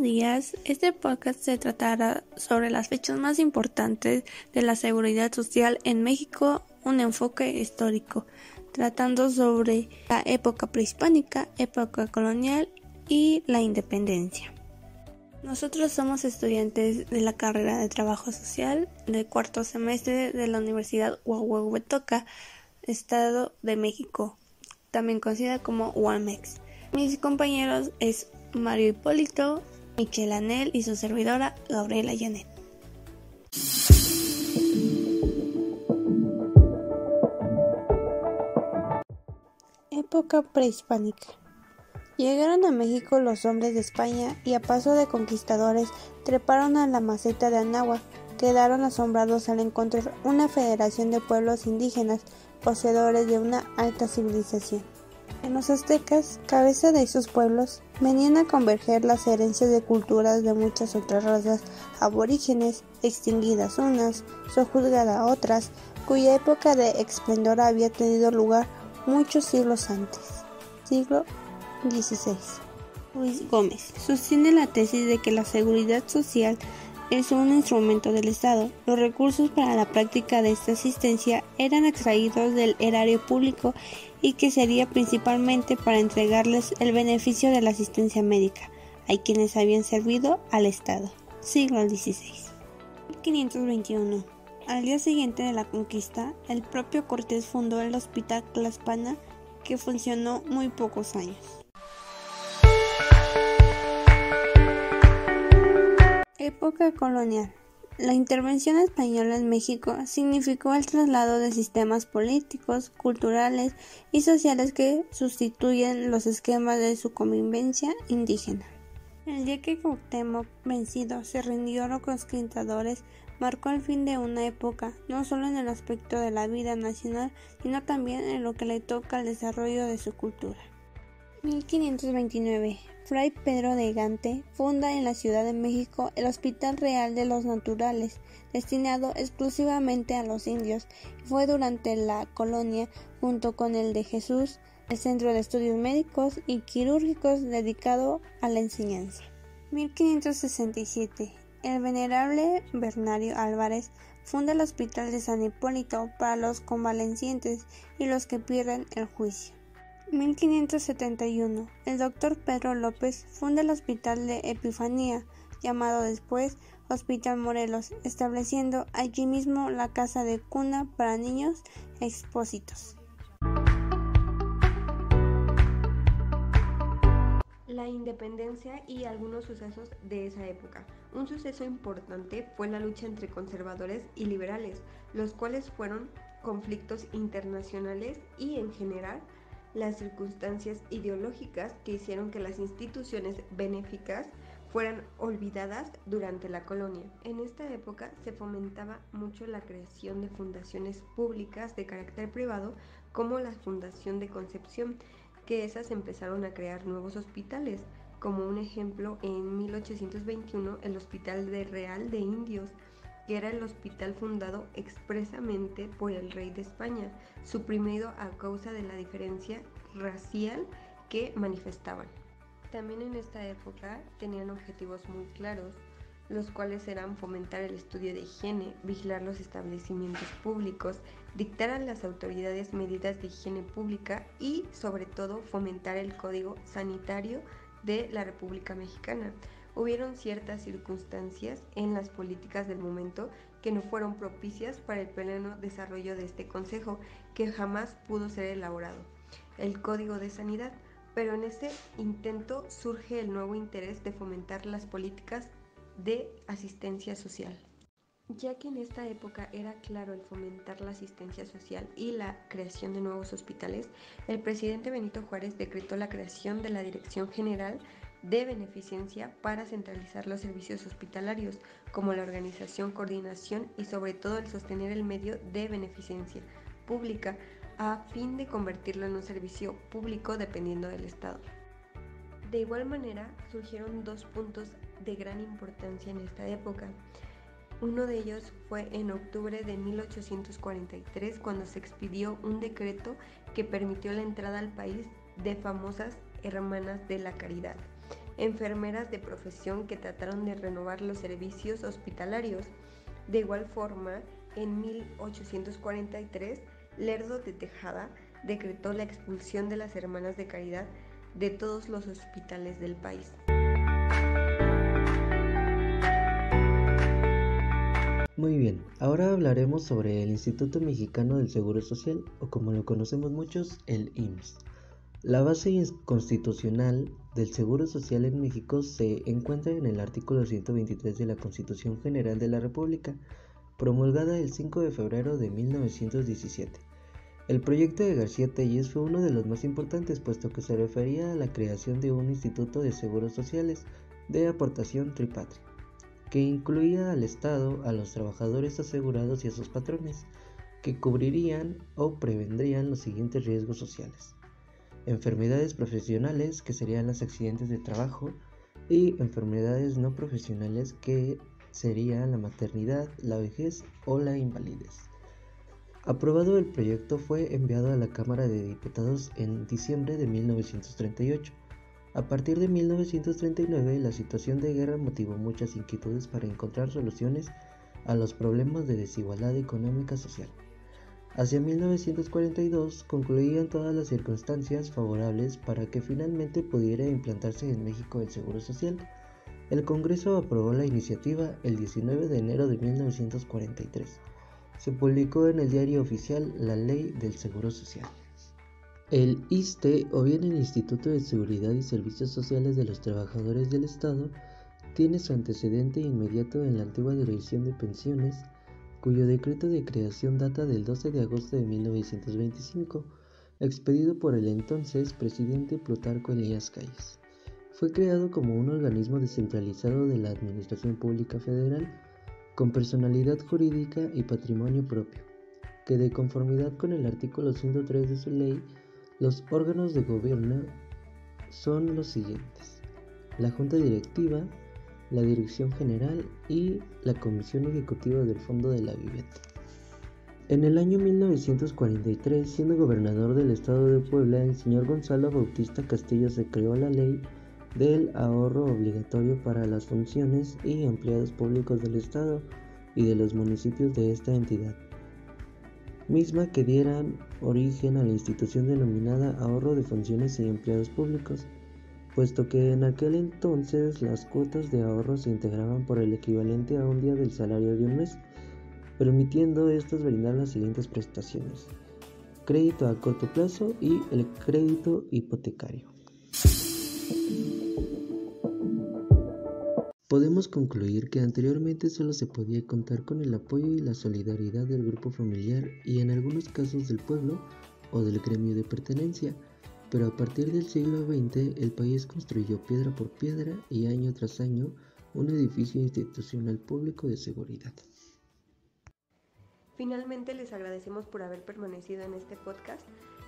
Días, este podcast se tratará sobre las fechas más importantes de la seguridad social en México, un enfoque histórico, tratando sobre la época prehispánica, época colonial y la independencia. Nosotros somos estudiantes de la carrera de Trabajo Social del cuarto semestre de la Universidad Huahuehuetoca, Estado de México, también conocida como UAMEX. Mis compañeros es Mario Hipólito, Michelle Anel y su servidora Gabriela Janet. Época prehispánica. Llegaron a México los hombres de España y a paso de conquistadores treparon a la maceta de Anáhuac. Quedaron asombrados al encontrar una federación de pueblos indígenas poseedores de una alta civilización. En los aztecas, cabeza de esos pueblos, venían a converger las herencias de culturas de muchas otras razas aborígenes, extinguidas unas, sojuzgadas otras, cuya época de esplendor había tenido lugar muchos siglos antes. Siglo XVI. Luis Gómez sostiene la tesis de que la seguridad social es un instrumento del Estado. Los recursos para la práctica de esta asistencia eran extraídos del erario público y que sería principalmente para entregarles el beneficio de la asistencia médica a quienes habían servido al Estado. Siglo XVI. 1521. Al día siguiente de la conquista, el propio Cortés fundó el Hospital Claspana que funcionó muy pocos años. Época colonial. La intervención española en México significó el traslado de sistemas políticos, culturales y sociales que sustituyen los esquemas de su convivencia indígena. El día que Cuauhtémoc, vencido, se rindió a los conquistadores, marcó el fin de una época, no solo en el aspecto de la vida nacional, sino también en lo que le toca al desarrollo de su cultura. 1529. Fray Pedro de Gante funda en la Ciudad de México el Hospital Real de los Naturales, destinado exclusivamente a los indios, y fue durante la colonia, junto con el de Jesús, el Centro de Estudios Médicos y Quirúrgicos dedicado a la enseñanza. 1567. El venerable Bernario Álvarez funda el Hospital de San Hipólito para los convalecientes y los que pierden el juicio. 1571. El doctor Pedro López funda el Hospital de Epifanía, llamado después Hospital Morelos, estableciendo allí mismo la casa de cuna para niños expósitos. La independencia y algunos sucesos de esa época. Un suceso importante fue la lucha entre conservadores y liberales, los cuales fueron conflictos internacionales y en general las circunstancias ideológicas que hicieron que las instituciones benéficas fueran olvidadas durante la colonia. En esta época se fomentaba mucho la creación de fundaciones públicas de carácter privado como la Fundación de Concepción, que esas empezaron a crear nuevos hospitales, como un ejemplo en 1821 el Hospital de Real de Indios, que era el hospital fundado expresamente por el rey de España, suprimido a causa de la diferencia racial que manifestaban. También en esta época tenían objetivos muy claros, los cuales eran fomentar el estudio de higiene, vigilar los establecimientos públicos, dictar a las autoridades medidas de higiene pública y sobre todo fomentar el código sanitario de la República Mexicana hubieron ciertas circunstancias en las políticas del momento que no fueron propicias para el pleno desarrollo de este Consejo, que jamás pudo ser elaborado, el Código de Sanidad, pero en ese intento surge el nuevo interés de fomentar las políticas de asistencia social. Ya que en esta época era claro el fomentar la asistencia social y la creación de nuevos hospitales, el presidente Benito Juárez decretó la creación de la Dirección General de beneficencia para centralizar los servicios hospitalarios, como la organización, coordinación y sobre todo el sostener el medio de beneficencia pública a fin de convertirlo en un servicio público dependiendo del Estado. De igual manera, surgieron dos puntos de gran importancia en esta época. Uno de ellos fue en octubre de 1843 cuando se expidió un decreto que permitió la entrada al país de famosas hermanas de la caridad enfermeras de profesión que trataron de renovar los servicios hospitalarios. De igual forma, en 1843, Lerdo de Tejada decretó la expulsión de las hermanas de caridad de todos los hospitales del país. Muy bien, ahora hablaremos sobre el Instituto Mexicano del Seguro Social, o como lo conocemos muchos, el IMSS. La base constitucional del Seguro Social en México se encuentra en el artículo 123 de la Constitución General de la República, promulgada el 5 de febrero de 1917. El proyecto de García Telles fue uno de los más importantes puesto que se refería a la creación de un instituto de seguros sociales de aportación tripatria que incluía al Estado, a los trabajadores asegurados y a sus patrones, que cubrirían o prevendrían los siguientes riesgos sociales. Enfermedades profesionales, que serían los accidentes de trabajo, y enfermedades no profesionales, que serían la maternidad, la vejez o la invalidez. Aprobado el proyecto fue enviado a la Cámara de Diputados en diciembre de 1938 a partir de 1939, la situación de guerra motivó muchas inquietudes para encontrar soluciones a los problemas de desigualdad económica social. Hacia 1942 concluían todas las circunstancias favorables para que finalmente pudiera implantarse en México el Seguro Social. El Congreso aprobó la iniciativa el 19 de enero de 1943. Se publicó en el diario oficial la Ley del Seguro Social. El ISTE, o bien el Instituto de Seguridad y Servicios Sociales de los Trabajadores del Estado, tiene su antecedente inmediato en la antigua Dirección de Pensiones, cuyo decreto de creación data del 12 de agosto de 1925, expedido por el entonces presidente Plutarco Elías Calles. Fue creado como un organismo descentralizado de la Administración Pública Federal, con personalidad jurídica y patrimonio propio, que de conformidad con el artículo 103 de su ley los órganos de gobierno son los siguientes. La Junta Directiva, la Dirección General y la Comisión Ejecutiva del Fondo de la Vivienda. En el año 1943, siendo gobernador del estado de Puebla, el señor Gonzalo Bautista Castillo se creó la ley del ahorro obligatorio para las funciones y empleados públicos del estado y de los municipios de esta entidad misma que dieran origen a la institución denominada ahorro de funciones y empleados públicos, puesto que en aquel entonces las cuotas de ahorro se integraban por el equivalente a un día del salario de un mes, permitiendo estos brindar las siguientes prestaciones, crédito a corto plazo y el crédito hipotecario. Podemos concluir que anteriormente solo se podía contar con el apoyo y la solidaridad del grupo familiar y en algunos casos del pueblo o del gremio de pertenencia, pero a partir del siglo XX el país construyó piedra por piedra y año tras año un edificio institucional público de seguridad. Finalmente les agradecemos por haber permanecido en este podcast.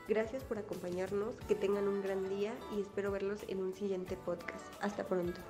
Gracias por acompañarnos, que tengan un gran día y espero verlos en un siguiente podcast. Hasta pronto.